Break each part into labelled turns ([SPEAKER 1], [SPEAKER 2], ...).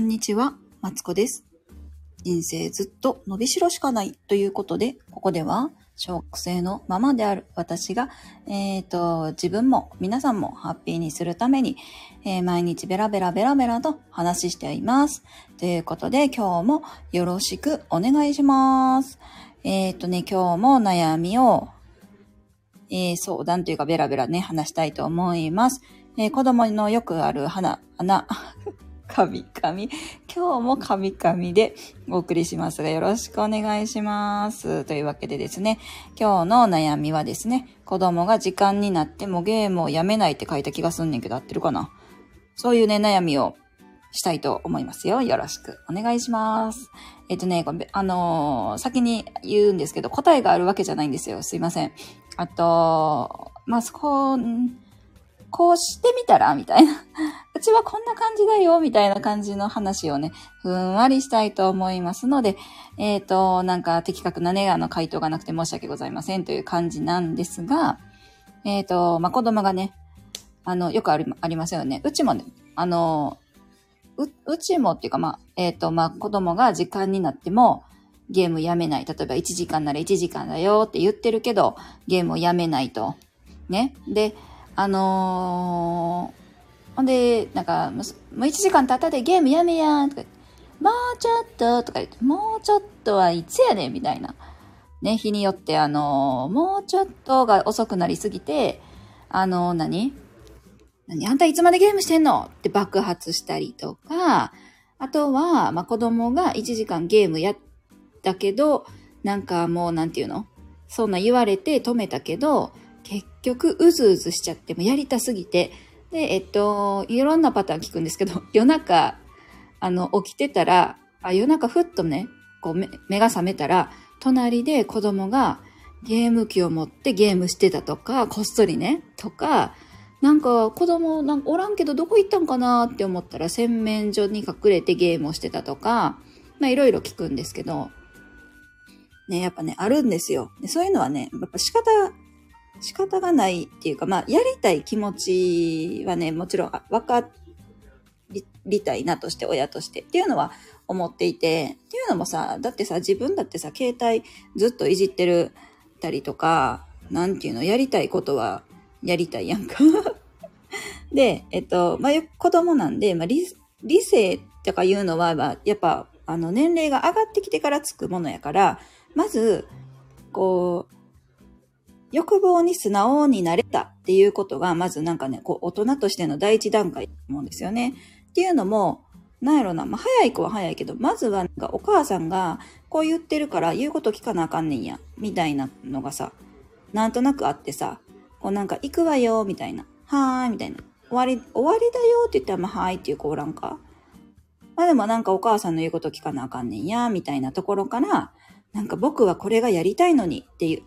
[SPEAKER 1] んにちは、マツコです。人生ずっと伸びしろしかないということで、ここでは小学生のままである私が、えっ、と、自分も皆さんもハッピーにするために、えー毎日ベラベラベラベラと話しています。ということで、今日もよろしくお願いします。えっ、とね、今日も悩みを、えー相談というかベラベラね、話したいと思います。えー子供のよくある花、穴、神々。今日も神々でお送りしますが、よろしくお願いします。というわけでですね、今日の悩みはですね、子供が時間になってもゲームをやめないって書いた気がすんねんけど、合ってるかなそういうね、悩みをしたいと思いますよ。よろしくお願いします。えっとね、あのー先に言うんですけど、答えがあるわけじゃないんですよ。すいません。あと、まあ、そこ、こうしてみたら？みたいな。うちはこんな感じだよみたいな感じの話をね、ふんわりしたいと思いますので、えっ、と、なんか的確なね、あの回答がなくて申し訳ございませんという感じなんですが、えっ、と、まあ、子供がね、あの、よくありありますよね。うちもね、あの、う、うちもっていうか、まあ、えっ、と、まあ、子供が時間になっても、ゲームやめない。例えば1時間なら1時間だよって言ってるけど、ゲームをやめないと。ね。で、あのーほんで、なんか、もう1時間経ったでゲームやめやんとか、もうちょっととか言って、もうちょっとはいつやねんみたいな。ね、日によって、あのーもうちょっとが遅くなりすぎて、あのー何？何？あんたいつまでゲームしてんの？って爆発したりとか、あとは、まあ、子供が1時間ゲームやったけど、なんかもうなんていうの？そんな言われて止めたけど、結局うずうずしちゃって、もやりたすぎて、で、えっと、いろんなパターン聞くんですけど、夜中、あの、起きてたら、あ夜中ふっとね、こう目目が覚めたら、隣で子供がゲーム機を持ってゲームしてたとか、こっそりね、とか、なんか子供なんかおらんけどどこ行ったんかなって思ったら洗面所に隠れてゲームをしてたとか、まあいろいろ聞くんですけど、ね、やっぱね、あるんですよ。そういうのはね、やっぱ仕方、仕方がないっていうか、まあ、やりたい気持ちはね、もちろんあ分かりたいなとして、親としてっていうのは思っていて、っていうのもさ、だってさ、自分だってさ、携帯ずっといじってるたりとか、なんていうの、やりたいことはやりたいやんか。で、えっと、まあ、子供なんで、まあ、理、理性とかいうのは、まあ、やっぱ、あの、年齢が上がってきてからつくものやから、まず、こう、欲望に素直になれたっていうことが、まずなんかね、こう、大人としての第一段階と思うんですよね。っていうのも、なんやろな、まあ、早い子は早いけど、まずはなんかお母さんがこう言ってるから言うこと聞かなあかんねんや、みたいなのがさ、なんとなくあってさ、こうなんか行くわよ、みたいな。はーい、みたいな。終わり、終わりだよって言ったら、まあ、はーいっていう子おらんか。まあでもなんかお母さんの言うこと聞かなあかんねんや、みたいなところから、なんか僕はこれがやりたいのにってい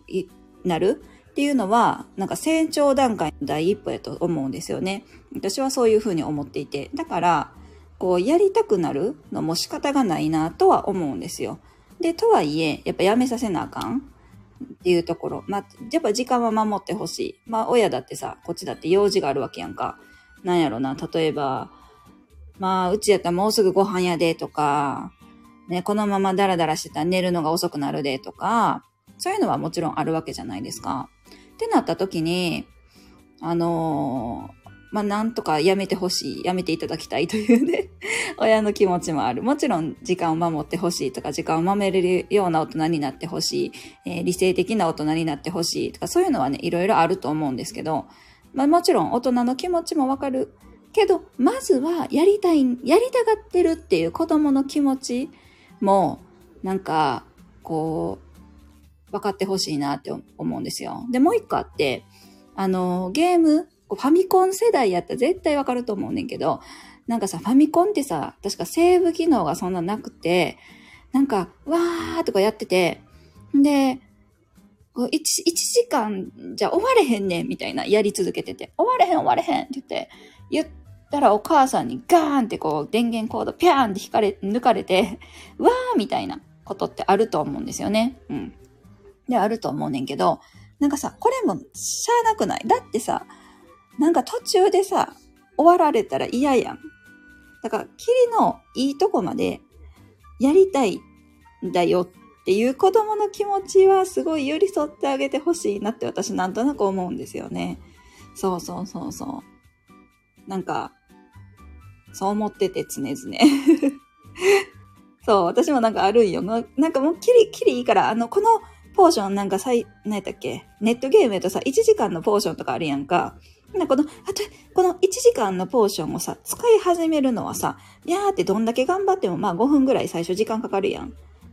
[SPEAKER 1] う、なるっていうのは、なんか成長段階の第一歩やと思うんですよね。私はそういうふうに思っていて。だから、こう、やりたくなるのも仕方がないなとは思うんですよ。で、とはいえ、やっぱやめさせなあかんっていうところ。まあ、やっぱ時間は守ってほしい。まあ、親だってさ、こっちだって用事があるわけやんか。なんやろな、例えば、まあ、うちやったらもうすぐご飯やでとか、ね、このままダラダラしてたら寝るのが遅くなるでとか、そういうのはもちろんあるわけじゃないですか。ってなった時に、あのーまあ、なんとかやめてほしい、やめていただきたいというね、親の気持ちもある。もちろん時間を守ってほしいとか、時間を守れるような大人になってほしい、えー理性的な大人になってほしいとか、そういうのはね、いろいろあると思うんですけど、まあ、もちろん大人の気持ちもわかる。けど、まずはやりたい、やりたがってるっていう子供の気持ちも、なんか、こう、分かってほしいなって思うんですよ。で、もう一個あって、あの、ゲーム、ファミコン世代やったら絶対わかると思うねんけど、なんかさ、ファミコンってさ、確かセーブ機能がそんななくて、なんか、わーとかやってて、で、1, 1時間じゃ終われへんねんみたいなやり続けてて、終われへん終われへんって言って、言ったらお母さんにガーンってこう電源コードピャーンって引かれ、抜かれて、わーみたいなことってあると思うんですよね。うん。で、あると思うねんけど、なんかさ、これもしゃあなくない？だってさ、なんか途中でさ、終わられたら嫌やん。だから、キリのいいとこまでやりたいんだよっていう子供の気持ちはすごい寄り添ってあげてほしいなって私なんとなく思うんですよね。そうそうそうそう。なんか、そう思ってて常々。そう、私もなんかあるんよ。なんかもうキリ、キリいいから、あの、このポーションなんかさい、何やったっけ？ネットゲームやとさ、1時間のポーションとかあるやんか。なこの、あと、この1時間のポーションをさ、使い始めるのはさ、やーってどんだけ頑張ってもまあ5分ぐらい最初時間かかるやん。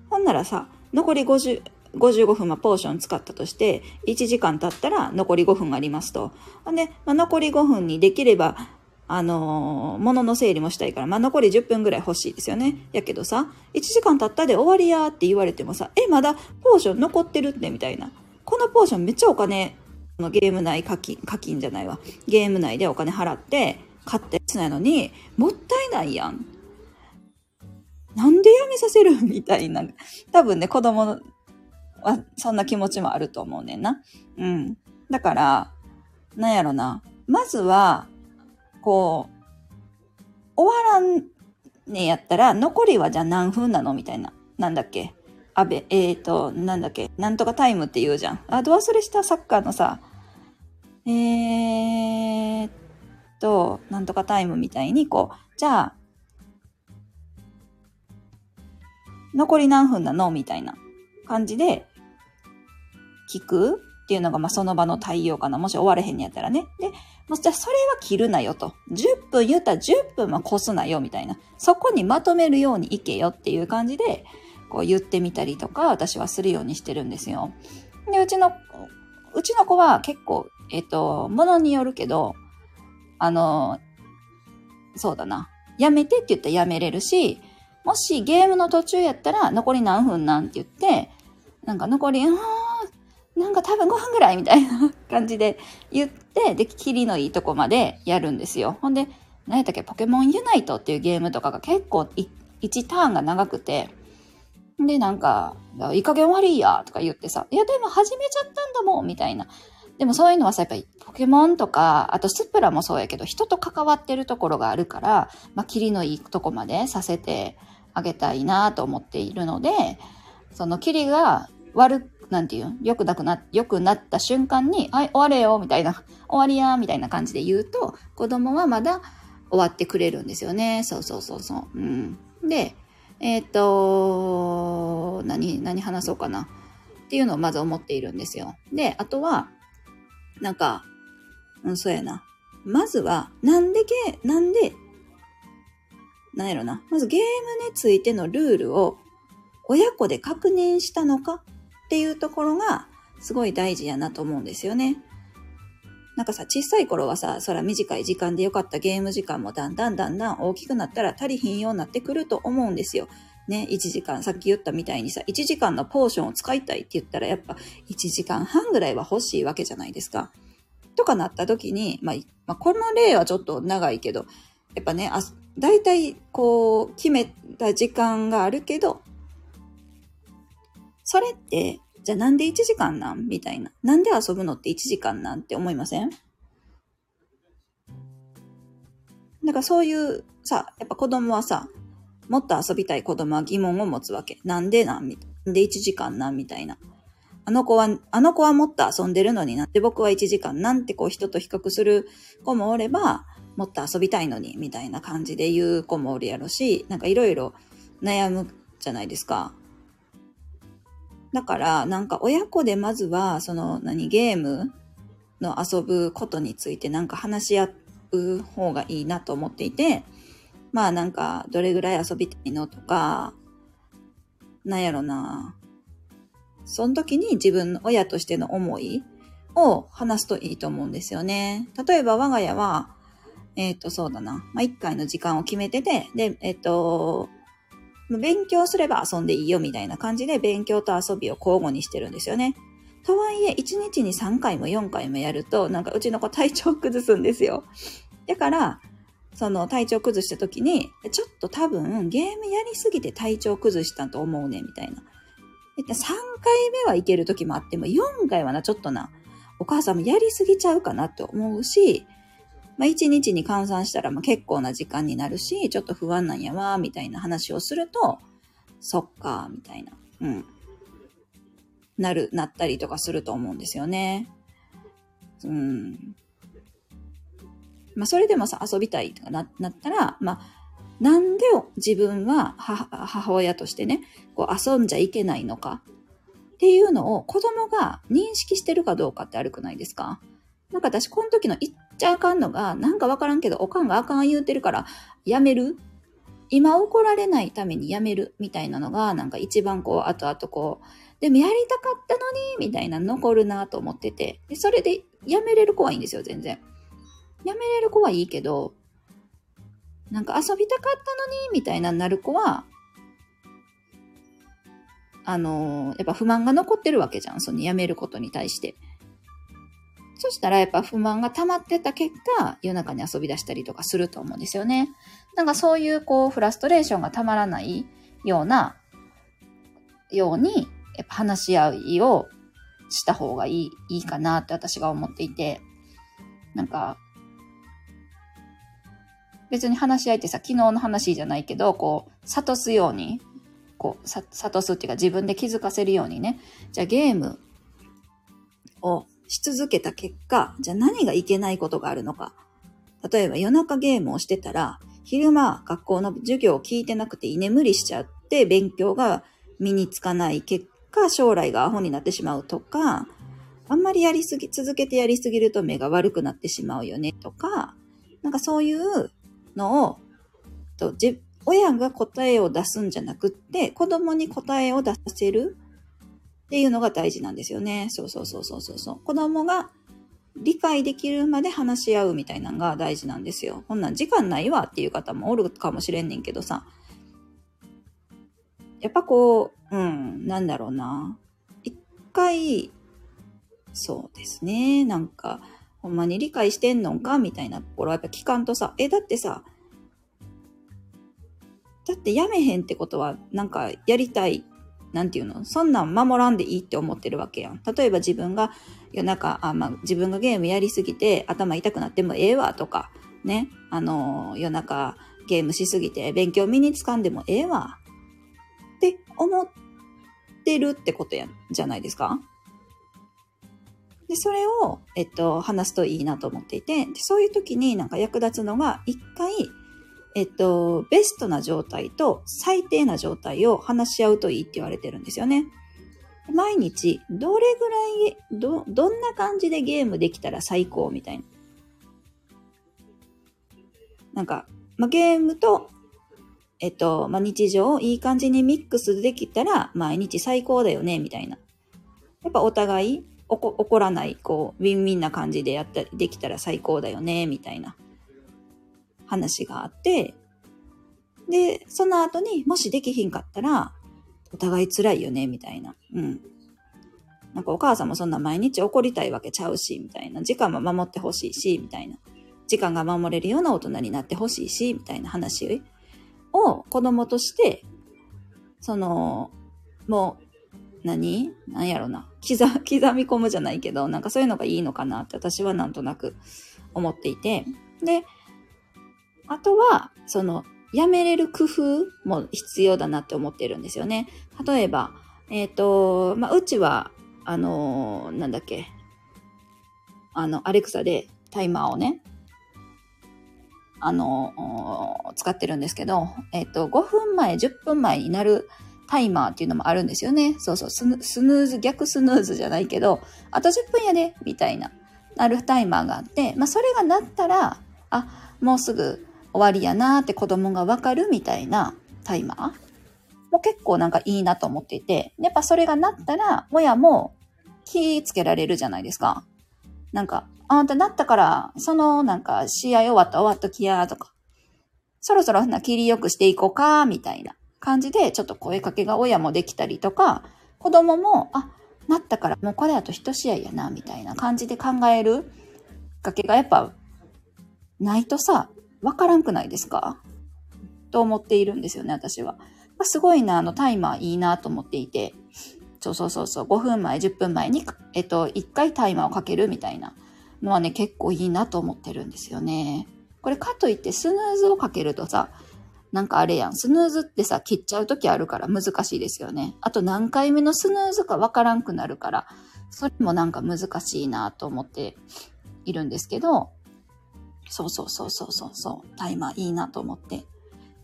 [SPEAKER 1] ほんならさ、残り50、55分、まあ、ポーション使ったとして、1時間経ったら残り5分ありますと。で、まあ、残り5分にできれば、あのー、物の整理もしたいから、まあ、残り10分ぐらい欲しいですよね。やけどさ、1時間経ったで終わりやって言われてもさ、え、まだポーション残ってるってみたいな。このポーションめっちゃお金、のゲーム内課金、課金じゃないわ。ゲーム内でお金払って買ったやつなのに、もったいないやん。なんでやめさせるみたいな。多分ね、子供はそんな気持ちもあると思うねんな。うん。だから、なんやろな。まずは、こう、終わらんねやったら、残りはじゃあ何分なのみたいな。なんだっけ？あべ、えっ、ー、と、なんだっけ？なんとかタイムって言うじゃん。あ、ど忘れしたサッカーのさ、えーっと、なんとかタイムみたいに、こう、じゃあ、残り何分なのみたいな感じで聞くっていうのが、まあ、その場の対応かな。もし終われへんやったらね。で、もじゃあそれは切るなよと。10分言ったら10分は越すなよみたいな。そこにまとめるようにいけよっていう感じで、こう言ってみたりとか、私はするようにしてるんですよ。で、うちの、うちの子は結構、えっ、と、ものによるけど、あの、そうだな。やめてって言ったらやめれるし、もしゲームの途中やったら残り何分なんて言って、なんか残り、なんか多分5分ぐらいみたいな感じで言って、で、キリのいいとこまでやるんですよ。ほんで、何やったっけ、ポケモンユナイトっていうゲームとかが結構1ターンが長くて、で、なんか、いい加減悪いやとか言ってさ、いやでも始めちゃったんだもんみたいな。でもそういうのはさ、やっぱりポケモンとか、あとスプラもそうやけど、人と関わってるところがあるから、まあ、キリのいいとこまでさせてあげたいなと思っているので、そのキリが悪く、なんていう？良くなくな、良くなった瞬間に、はい、終われよ、みたいな、終わりや、みたいな感じで言うと、子供はまだ終わってくれるんですよね。そうそうそうそう。うん。で、えっ、と、何、何話そうかな。っていうのをまず思っているんですよ。で、あとは、なんか、うん、そうやな。まずは、なんでゲー、なんで、なんやろな。まずゲームについてのルールを親子で確認したのか？っていうところがすごい大事やなと思うんですよね。なんかさ、小さい頃はさ、そら短い時間でよかったゲーム時間もだんだんだんだん大きくなったら足りひんようになってくると思うんですよ。ね、1時間、さっき言ったみたいにさ、1時間のポーションを使いたいって言ったらやっぱ1時間半ぐらいは欲しいわけじゃないですか。とかなった時に、まあ、まあ、この例はちょっと長いけど、やっぱね、あ、だいたいこう、決めた時間があるけど、それって、じゃあなんで1時間なん？みたいな。なんで遊ぶのって1時間なんって思いません？だからそういうさ、やっぱ子供はさ、もっと遊びたい子供は疑問を持つわけ。なんでなん？で1時間なん？みたいな。あの子は、あの子はもっと遊んでるのになって僕は1時間なんてこう人と比較する子もおれば、もっと遊びたいのに、みたいな感じで言う子もおるやろし、なんかいろいろ悩むじゃないですか。だから、なんか親子でまずは、その、何、ゲームの遊ぶことについてなんか話し合う方がいいなと思っていて、まあなんか、どれぐらい遊びたいのとか、なんやろな。その時に自分の親としての思いを話すといいと思うんですよね。例えば我が家は、えっ、ー、と、そうだな。まあ、一回の時間を決めてて、で、えっ、ー、と、勉強すれば遊んでいいよみたいな感じで勉強と遊びを交互にしてるんですよね。とはいえ、1日に3回も4回もやると、なんかうちの子体調崩すんですよ。だから、その体調崩した時に、ちょっと多分ゲームやりすぎて体調崩したと思うね、みたいな。3回目はいける時もあっても、4回はな、ちょっとな、お母さんもやりすぎちゃうかなって思うし、まあ1日に換算したらまあ結構な時間になるし、ちょっと不安なんやわ、みたいな話をすると、そっか、みたいな。うん。なる、なったりとかすると思うんですよね。うん。まあ、それでもさ、遊びたいとかななったら、まあ、なんで自分は母親としてね、こう遊んじゃいけないのかっていうのを子供が認識してるかどうかって悪くないですか？なんか私、この時の言っちゃあかんのが、なんかわからんけど、おかんがあかん言うてるから、やめる？今怒られないためにやめる？みたいなのが、なんか一番こう、後々こう、でもやりたかったのに、みたいな残るなと思ってて、でそれでやめれる子はいいんですよ、全然。やめれる子はいいけど、なんか遊びたかったのに、みたいななる子は、あのー、やっぱ不満が残ってるわけじゃん。その辞めることに対して。そしたらやっぱ不満が溜まってた結果、夜中に遊び出したりとかすると思うんですよね。なんかそういうこう、フラストレーションがたまらないような、ように、やっぱ話し合いをした方がいい、いいかなって私が思っていて、なんか、別に話し合いってさ、昨日の話じゃないけど、こう、諭すようにこう、さ、諭すっていうか自分で気づかせるようにね。じゃあゲームをし続けた結果、じゃあ何がいけないことがあるのか。例えば夜中ゲームをしてたら、昼間学校の授業を聞いてなくて居眠りしちゃって勉強が身につかない結果、将来がアホになってしまうとか、あんまりやりすぎ、続けてやりすぎると目が悪くなってしまうよねとか、なんかそういうのを、と親が答えを出すんじゃなくって、子供に答えを出させるっていうのが大事なんですよね。そうそうそうそうそう。子供が理解できるまで話し合うみたいなのが大事なんですよ。こんなん時間ないわっていう方もおるかもしれんねんけどさ。やっぱこう、うん、なんだろうな。一回、そうですね。なんか、ほんまに理解してんのかみたいなところはやっぱ聞かんとさ、え、だってさ、だってやめへんってことは、なんかやりたい、なんていうの？そんなん守らんでいいって思ってるわけやん。例えば自分が夜中、あ、まあ、自分がゲームやりすぎて頭痛くなってもええわとか、ね？あの、夜中ゲームしすぎて勉強身につかんでもええわって思ってるってことやん、じゃないですか？で、それを、えっと、話すといいなと思っていて、そういう時になんか役立つのが、一回、えっと、ベストな状態と最低な状態を話し合うといいって言われてるんですよね。毎日、どれぐらい、ど、どんな感じでゲームできたら最高みたいな。なんか、まあ、ゲームと、えっと、まあ、日常をいい感じにミックスできたら毎日最高だよね、みたいな。やっぱお互いおこ怒らない、こう、ウィンウィンな感じでやったりできたら最高だよね、みたいな。話があって、で、その後にもしできひんかったら、お互い辛いよね、みたいな。うん。なんかお母さんもそんな毎日怒りたいわけちゃうし、みたいな。時間も守ってほしいし、みたいな。時間が守れるような大人になってほしいし、みたいな話を子供として、その、もう、何？何やろな。刻、刻み込むじゃないけど、なんかそういうのがいいのかなって私はなんとなく思っていて。で、あとは、その、やめれる工夫も必要だなって思ってるんですよね。例えば、えっ、ー、と、まあ、うちは、あのー、なんだっけ、あの、アレクサでタイマーをね、あの、使ってるんですけど、えっ、と、5分前、10分前になるタイマーっていうのもあるんですよね。そうそう、スヌーズ、逆スヌーズじゃないけど、あと10分やで、みたいな、なるタイマーがあって、まあ、それがなったら、あ、もうすぐ終わりやなって子供がわかるみたいなタイマー？も結構なんかいいなと思っていて、やっぱそれがなったら、親も気つけられるじゃないですか。なんか、あんたなったから、そのなんか試合終わった終わっときやとか、そろそろな切りよくしていこうか、みたいな感じで、ちょっと声かけが親もできたりとか、子供も、あ、なったからもうこれだと一試合やな、みたいな感じで考える。きっかけがやっぱないとさ、わからんくないですか？と思っているんですよね、私は。すごいな、あのタイマーいいなと思っていて。そうそうそうそう、5分前、10分前に、えっと、1回タイマーをかけるみたいなのはね、結構いいなと思ってるんですよね。これかといってスヌーズをかけるとさ、なんかあれやん。スヌーズってさ、切っちゃう時あるから難しいですよね。あと何回目のスヌーズかわからんくなるから、それもなんか難しいなと思っているんですけど、そうそうそうそうそうそう、タイマーいいなと思って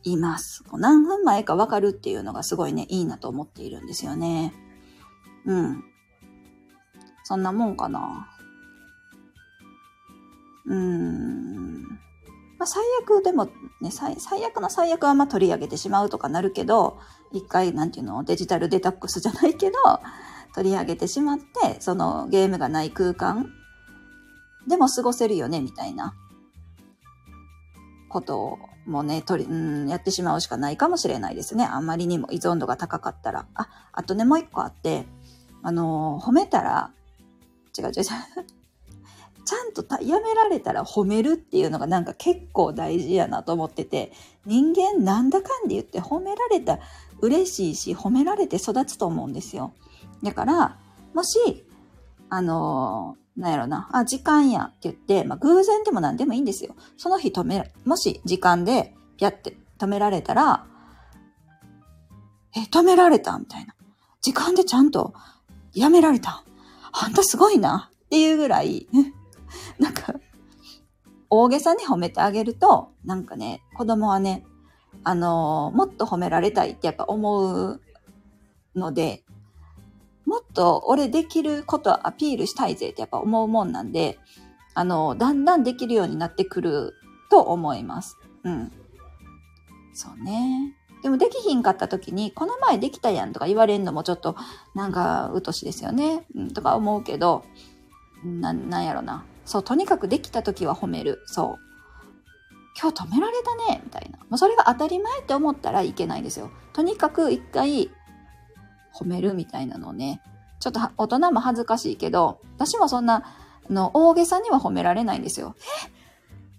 [SPEAKER 1] います。何分前かわかるっていうのがすごいね、いいなと思っているんですよね。うん。そんなもんかな。うーん。まあ、最悪でもね、最悪の最悪はまあ取り上げてしまうとかなるけど、一回なんていうの、デジタルデタックスじゃないけど、取り上げてしまって、そのゲームがない空間でも過ごせるよね、みたいなこともね、取り、うん、やってしまうしかないかもしれないですね。あんまりにも依存度が高かったら。あ、あとね、もう一個あって、あのー、褒めたら、違う違う違う。ちゃんとやめられたら褒めるっていうのがなんか結構大事やなと思ってて、人間なんだかんで言って褒められた嬉しいし、褒められて育つと思うんですよ。だから、もし、あのー、なんやろな、あ、時間やって言って、まあ、偶然でも何でもいいんですよ。その日止め、もし時間で、ピャって止められたら、え、止められたみたいな。時間でちゃんとやめられた。あんたすごいな。っていうぐらい、なんか、大げさに褒めてあげると、なんかね、子供はね、あのー、もっと褒められたいってやっぱ思うので、もっと俺できることアピールしたいぜってやっぱ思うもんなんで、あの、だんだんできるようになってくると思います。うん。そうね。でもできひんかった時に、この前できたやんとか言われるのもちょっと、なんか、うとしですよね。うん、とか思うけど、な、なんやろな。そう、とにかくできた時は褒める。そう。今日止められたね、みたいな。もうそれが当たり前って思ったらいけないんですよ。とにかく一回褒めるみたいなのね。ちょっと大人も恥ずかしいけど、私もそんな、あの、大げさには褒められないんですよ。え？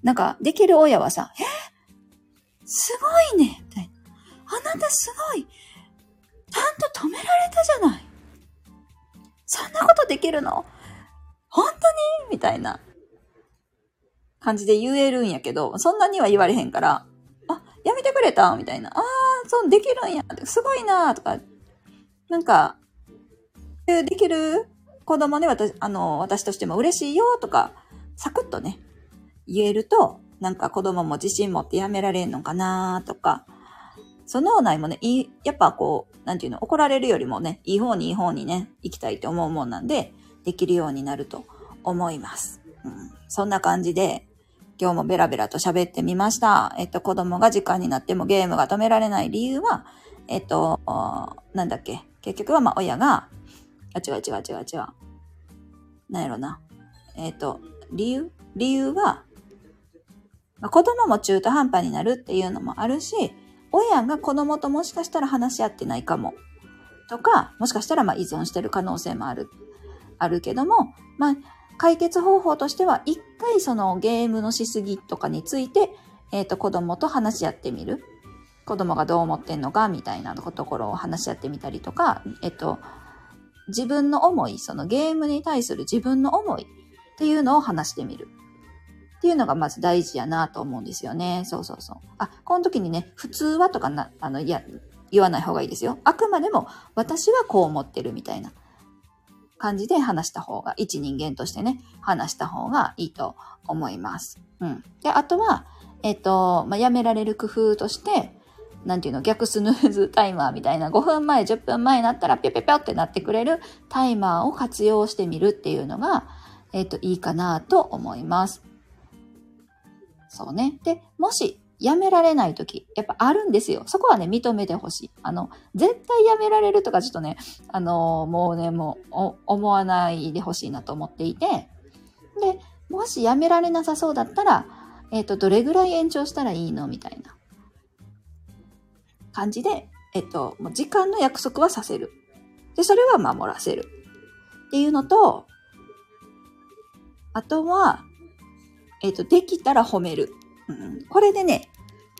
[SPEAKER 1] なんか、できる親はさ、え？すごいねみたいな。あなたすごいちゃんと止められたじゃないそんなことできるの？本当に？みたいな感じで言えるんやけど、そんなには言われへんから、あ、やめてくれた？みたいな。ああ、そう、できるんや。すごいなとか、なんか、できる子供で私、あの、私としても嬉しいよとか、サクッとね、言えると、なんか子供も自信持ってやめられんのかなとか、その内もね、いい、やっぱこう、なんていうの、怒られるよりもね、いい方にいい方にね、行きたいって思うもんなんで、できるようになると思います。うん、そんな感じで、今日もベラベラと喋ってみました。えっと、子供が時間になってもゲームが止められない理由は、えっと、なんだっけ。結局はまあ親が、あ、違う違う違う違う。なんやろな。えっと、理由？理由は、まあ、子供も中途半端になるっていうのもあるし、親が子供ともしかしたら話し合ってないかも。とか、もしかしたらまあ依存してる可能性もある。あるけども、まあ、解決方法としては、一回そのゲームのしすぎとかについて、えっ、ー、と、子供と話し合ってみる。子供がどう思ってんのか、みたいなところを話し合ってみたりとか、えっ、と、自分の思い、そのゲームに対する自分の思いっていうのを話してみる。っていうのがまず大事やなと思うんですよね。そうそうそう。あ、この時にね、普通はとかな、あの、いや、言わない方がいいですよ。あくまでも私はこう思ってるみたいな。感じで話した方が、一人間としてね、話した方がいいと思います。うん。で、あとは、えっ、と、まあ、やめられる工夫として、なんていうの、逆スヌーズタイマーみたいな5分前、10分前になったらぴょぴょぴょってなってくれるタイマーを活用してみるっていうのが、えっ、と、いいかなと思います。そうね。で、もしやめられない時、やっぱあるんですよ。そこはね、認めてほしい。あの、絶対やめられるとかちょっとね、あのもうね、もう、思わないでほしいなと思っていて、で、もしやめられなさそうだったら、えっ、ー、と、どれぐらい延長したらいいの？みたいな感じで、えっ、と、もう時間の約束はさせる。で、それは守らせる。っていうのと、あとは、えっ、と、できたら褒める。うん、これでね、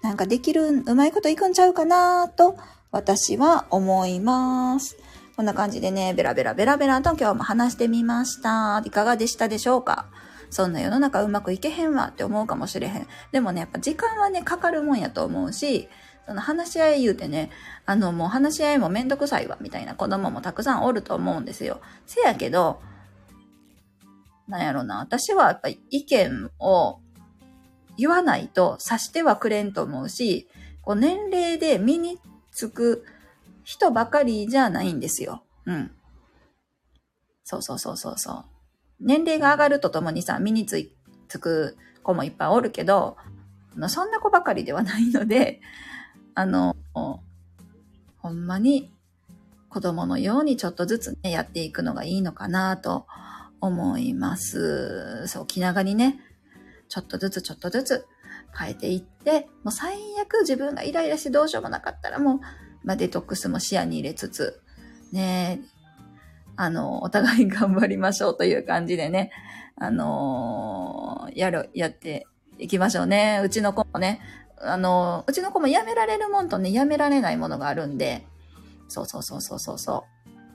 [SPEAKER 1] なんかできる、うまいこといくんちゃうかなと、私は思います。こんな感じでね、ベラベラベラベラと今日も話してみました。いかがでしたでしょうか？そんな世の中うまくいけへんわって思うかもしれへん。でもね、やっぱ時間はね、かかるもんやと思うし、その話し合い言うてね、あのもう話し合いもめんどくさいわ、みたいな子供もたくさんおると思うんですよ。せやけど、なんやろな、私はやっぱり意見を言わないと察してはくれんと思うし、こう年齢で身につく人ばかりじゃないんですよ。うん。そうそうそうそうそう。年齢が上がるとともにさ、身につく子もいっぱいおるけど、そんな子ばかりではないので、あの、ほんまに子供のようにちょっとずつね、やっていくのがいいのかなと思います。そう、気長にね、ちょっとずつちょっとずつ変えていって、もう最悪自分がイライラしてどうしようもなかったらもう、まあ、デトックスも視野に入れつつ、ね、あの、お互い頑張りましょうという感じでね、あのー、やる、やっていきましょうね。うちの子もね、あの、うちの子もやめられるもんとね、やめられないものがあるんで、そうそうそうそうそうそ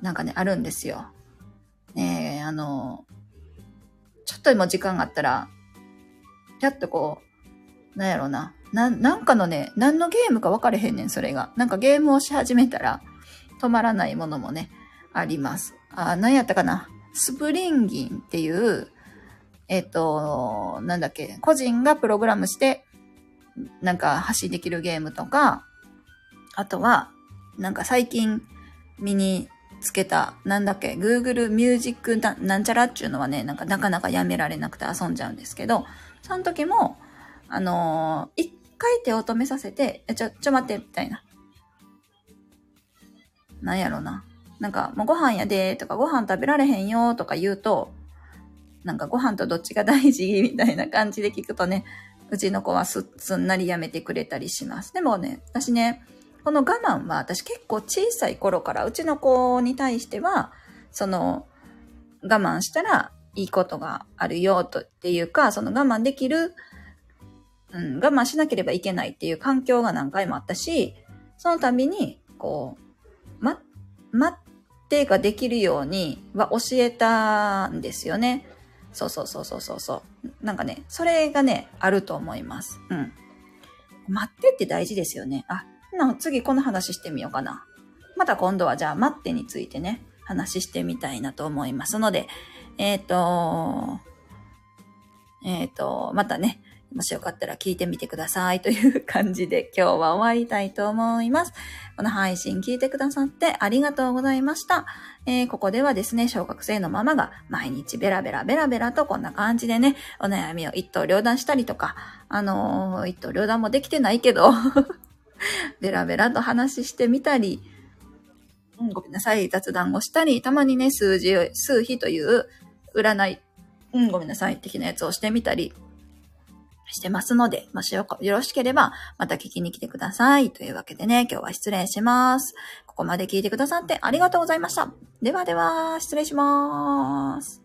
[SPEAKER 1] う。なんかね、あるんですよ。ねえ、あの、ちょっとでも時間があったら、ぴゃっとこう、なんやろうな。な、なんかのね、何のゲームか分かれへんねん、それが。なんかゲームをし始めたら、止まらないものもね、あります。あ、何やったかな。スプリンギンっていう、えっ、と、なんだっけ、個人がプログラムして、なんか発信できるゲームとか、あとは、なんか最近身につけた、なんだっけ、Google Music ななんちゃらっていうのはね、なんかなかなかやめられなくて遊んじゃうんですけど、その時も、あのー、一回手を止めさせて、ちょ、ちょ待って、みたいな。なんやろな。なんか、もうご飯やで、とか、ご飯食べられへんよ、とか言うと、なんかご飯とどっちが大事？みたいな感じで聞くとね、うちの子はすすんなりやめてくれたりします。でもね、私ね、この我慢は私結構小さい頃からうちの子に対しては、その我慢したらいいことがあるよとっていうか、その我慢できる、うん、我慢しなければいけないっていう環境が何回もあったし、その度に、こう、ま、待ってができるようには教えたんですよね。そうそうそうそうそうそう。なんかね、それがね、あると思います。うん。待ってって大事ですよね。あ、な、次この話してみようかな。また今度はじゃあ待ってについてね、話してみたいなと思いますので、えっ、ー、と、えっ、ー、と、またね、もしよかったら聞いてみてくださいという 感じで今日は終わりたいと思います。この配信聞いてくださってありがとうございました。えー、ここではですね、小学生のママが毎日ベラベラベラベラとこんな感じでね、お悩みを一刀両断したりとか、あのー、一刀両断もできてないけど ベラベラと話してみたり、うん、ごめんなさい、雑談をしたり、たまにね、数字、数比という占い、うん、ごめんなさい、的なやつをしてみたり、してますので、もしよろしければ、また聞きに来てください。というわけでね、今日は失礼します。ここまで聞いてくださってありがとうございました。ではでは、失礼します。